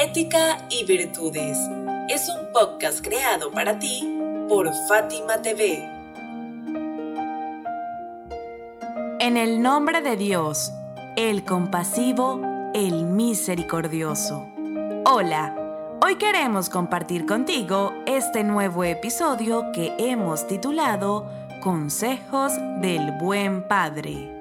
Ética y Virtudes es un podcast creado para ti por Fátima TV. En el nombre de Dios, el compasivo, el misericordioso. Hola, hoy queremos compartir contigo este nuevo episodio que hemos titulado Consejos del Buen Padre.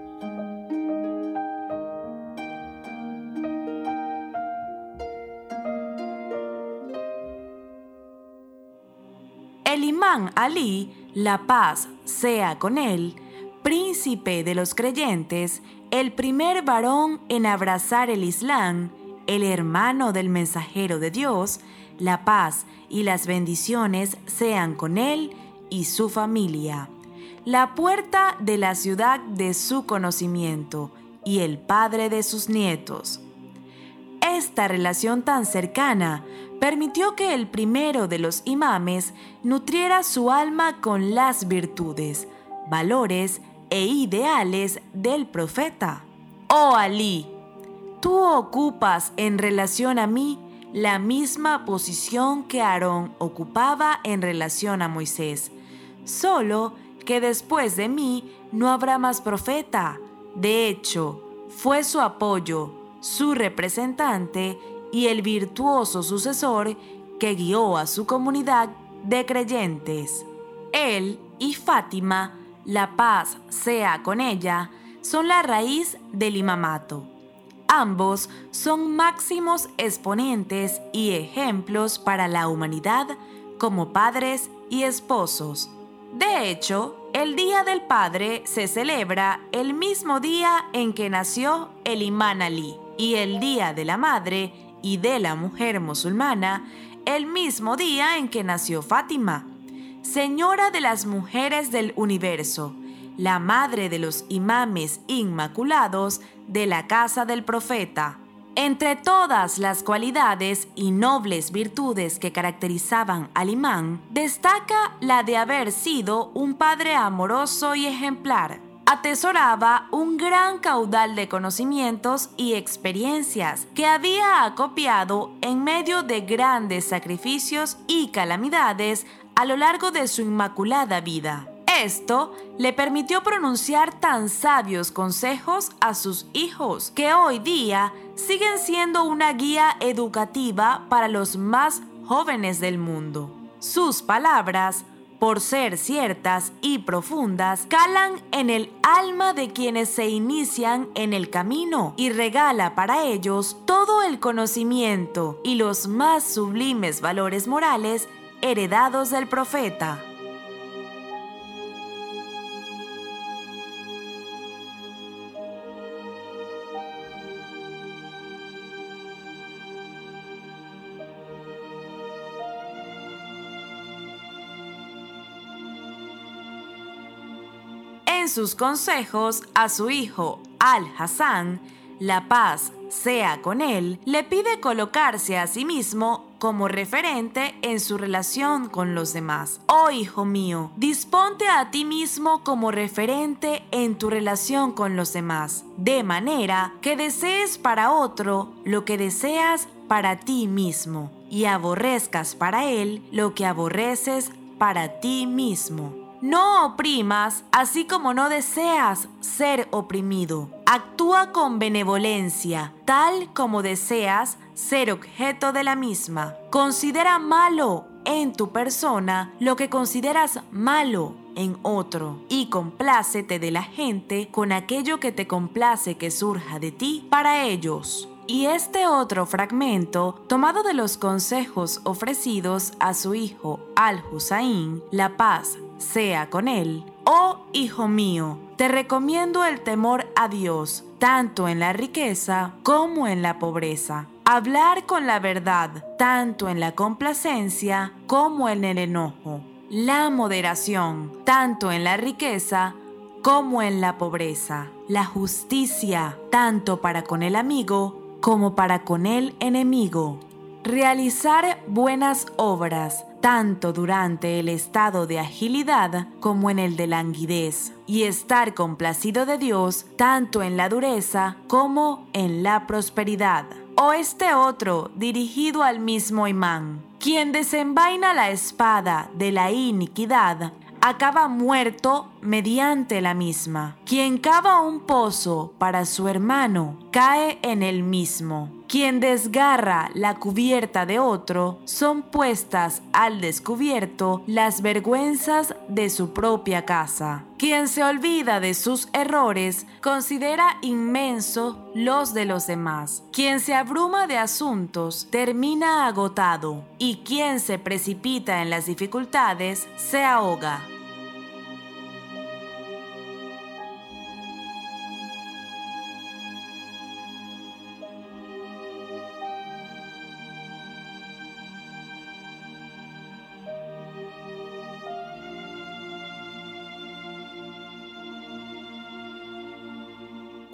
El imán Ali, la paz sea con él, príncipe de los creyentes, el primer varón en abrazar el Islam, el hermano del mensajero de Dios, la paz y las bendiciones sean con él y su familia, la puerta de la ciudad de su conocimiento y el padre de sus nietos. Esta relación tan cercana permitió que el primero de los imames nutriera su alma con las virtudes, valores e ideales del profeta. Oh Ali, tú ocupas en relación a mí la misma posición que Aarón ocupaba en relación a Moisés, solo que después de mí no habrá más profeta. De hecho, fue su apoyo, su representante y el virtuoso sucesor que guió a su comunidad de creyentes. Él y Fátima, la paz sea con ella, son la raíz del imamato. Ambos son máximos exponentes y ejemplos para la humanidad como padres y esposos. De hecho, el Día del Padre se celebra el mismo día en que nació el imán Ali y el Día de la Madre y de la mujer musulmana el mismo día en que nació Fátima, Señora de las Mujeres del Universo, la madre de los imames inmaculados de la casa del profeta. Entre todas las cualidades y nobles virtudes que caracterizaban al imán, destaca la de haber sido un padre amoroso y ejemplar atesoraba un gran caudal de conocimientos y experiencias que había acopiado en medio de grandes sacrificios y calamidades a lo largo de su inmaculada vida. Esto le permitió pronunciar tan sabios consejos a sus hijos, que hoy día siguen siendo una guía educativa para los más jóvenes del mundo. Sus palabras por ser ciertas y profundas, calan en el alma de quienes se inician en el camino y regala para ellos todo el conocimiento y los más sublimes valores morales heredados del profeta. Sus consejos a su hijo Al-Hassan, la paz sea con él, le pide colocarse a sí mismo como referente en su relación con los demás. Oh hijo mío, disponte a ti mismo como referente en tu relación con los demás, de manera que desees para otro lo que deseas para ti mismo y aborrezcas para él lo que aborreces para ti mismo. No oprimas, así como no deseas ser oprimido. Actúa con benevolencia, tal como deseas ser objeto de la misma. Considera malo en tu persona lo que consideras malo en otro y complácete de la gente con aquello que te complace que surja de ti para ellos. Y este otro fragmento, tomado de los consejos ofrecidos a su hijo Al-Hussein, la paz sea con él. Oh hijo mío, te recomiendo el temor a Dios, tanto en la riqueza como en la pobreza. hablar con la verdad, tanto en la complacencia como en el enojo, la moderación, tanto en la riqueza como en la pobreza, la justicia, tanto para con el amigo como para con el enemigo, realizar buenas obras, tanto durante el estado de agilidad como en el de languidez, y estar complacido de Dios tanto en la dureza como en la prosperidad. O este otro, dirigido al mismo imán, quien desenvaina la espada de la iniquidad, acaba muerto mediante la misma. Quien cava un pozo para su hermano cae en el mismo. Quien desgarra la cubierta de otro son puestas al descubierto las vergüenzas de su propia casa. Quien se olvida de sus errores considera inmenso los de los demás. Quien se abruma de asuntos termina agotado y quien se precipita en las dificultades se ahoga.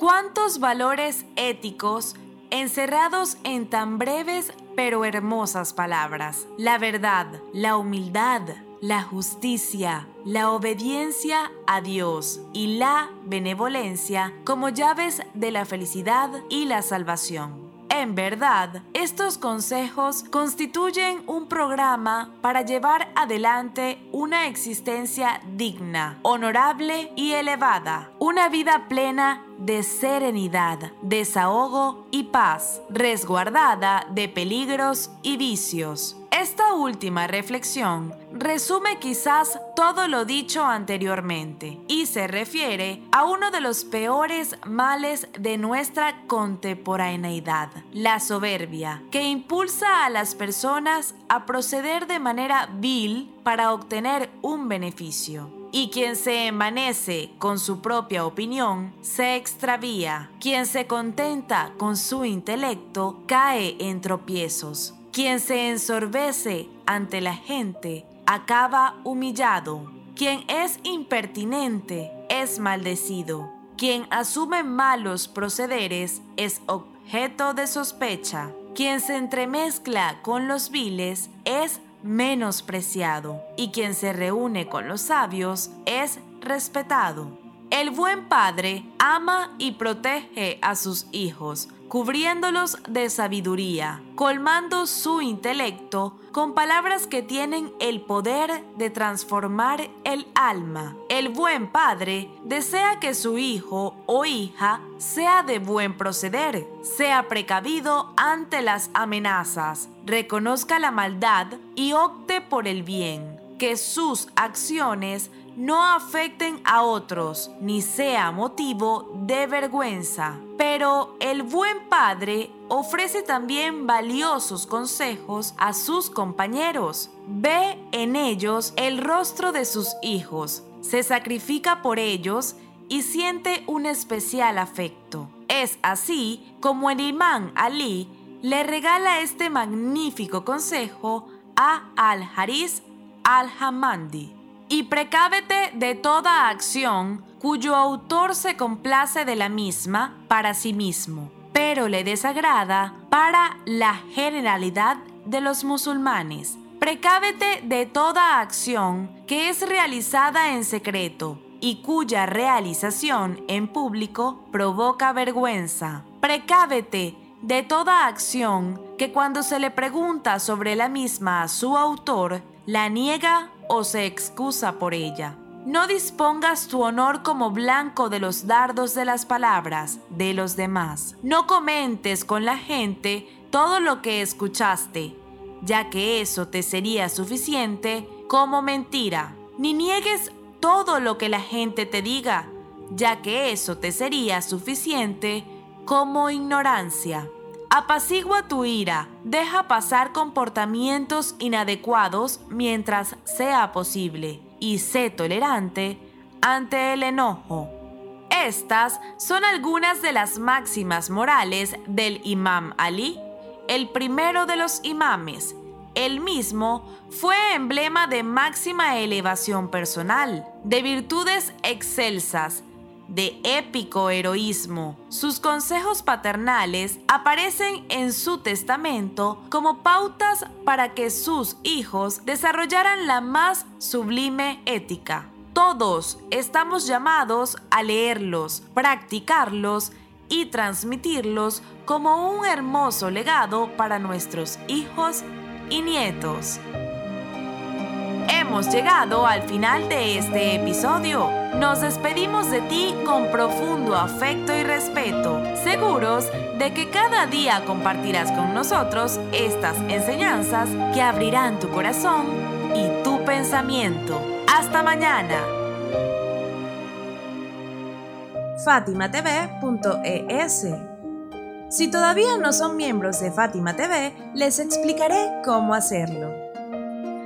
¿Cuántos valores éticos encerrados en tan breves pero hermosas palabras? La verdad, la humildad, la justicia, la obediencia a Dios y la benevolencia como llaves de la felicidad y la salvación. En verdad, estos consejos constituyen un programa para llevar adelante una existencia digna, honorable y elevada, una vida plena de serenidad, desahogo y paz, resguardada de peligros y vicios. Esta última reflexión resume quizás todo lo dicho anteriormente y se refiere a uno de los peores males de nuestra contemporaneidad, la soberbia, que impulsa a las personas a proceder de manera vil para obtener un beneficio. Y quien se envanece con su propia opinión se extravía. Quien se contenta con su intelecto cae en tropiezos. Quien se ensorbece ante la gente acaba humillado. Quien es impertinente es maldecido. Quien asume malos procederes es objeto de sospecha. Quien se entremezcla con los viles es menospreciado y quien se reúne con los sabios es respetado. El buen padre ama y protege a sus hijos, cubriéndolos de sabiduría, colmando su intelecto con palabras que tienen el poder de transformar el alma. El buen padre desea que su hijo o hija sea de buen proceder, sea precavido ante las amenazas, reconozca la maldad y opte por el bien, que sus acciones no afecten a otros ni sea motivo de vergüenza. Pero el buen padre ofrece también valiosos consejos a sus compañeros. Ve en ellos el rostro de sus hijos, se sacrifica por ellos y siente un especial afecto. Es así como el imán Ali le regala este magnífico consejo a Al-Haris al-Hamandi y precávete de toda acción cuyo autor se complace de la misma para sí mismo, pero le desagrada para la generalidad de los musulmanes. Precávete de toda acción que es realizada en secreto y cuya realización en público provoca vergüenza. Precávete de toda acción que cuando se le pregunta sobre la misma a su autor, la niega o se excusa por ella. No dispongas tu honor como blanco de los dardos de las palabras de los demás. No comentes con la gente todo lo que escuchaste, ya que eso te sería suficiente como mentira. Ni niegues todo lo que la gente te diga, ya que eso te sería suficiente como ignorancia. Apacigua tu ira, deja pasar comportamientos inadecuados mientras sea posible y sé tolerante ante el enojo. Estas son algunas de las máximas morales del imam Ali el primero de los imames. El mismo fue emblema de máxima elevación personal, de virtudes excelsas, de épico heroísmo. Sus consejos paternales aparecen en su testamento como pautas para que sus hijos desarrollaran la más sublime ética. Todos estamos llamados a leerlos, practicarlos y transmitirlos como un hermoso legado para nuestros hijos y nietos. Hemos llegado al final de este episodio. Nos despedimos de ti con profundo afecto y respeto, seguros de que cada día compartirás con nosotros estas enseñanzas que abrirán tu corazón y tu pensamiento. Hasta mañana. FátimaTV.es Si todavía no son miembros de Fátima TV, les explicaré cómo hacerlo.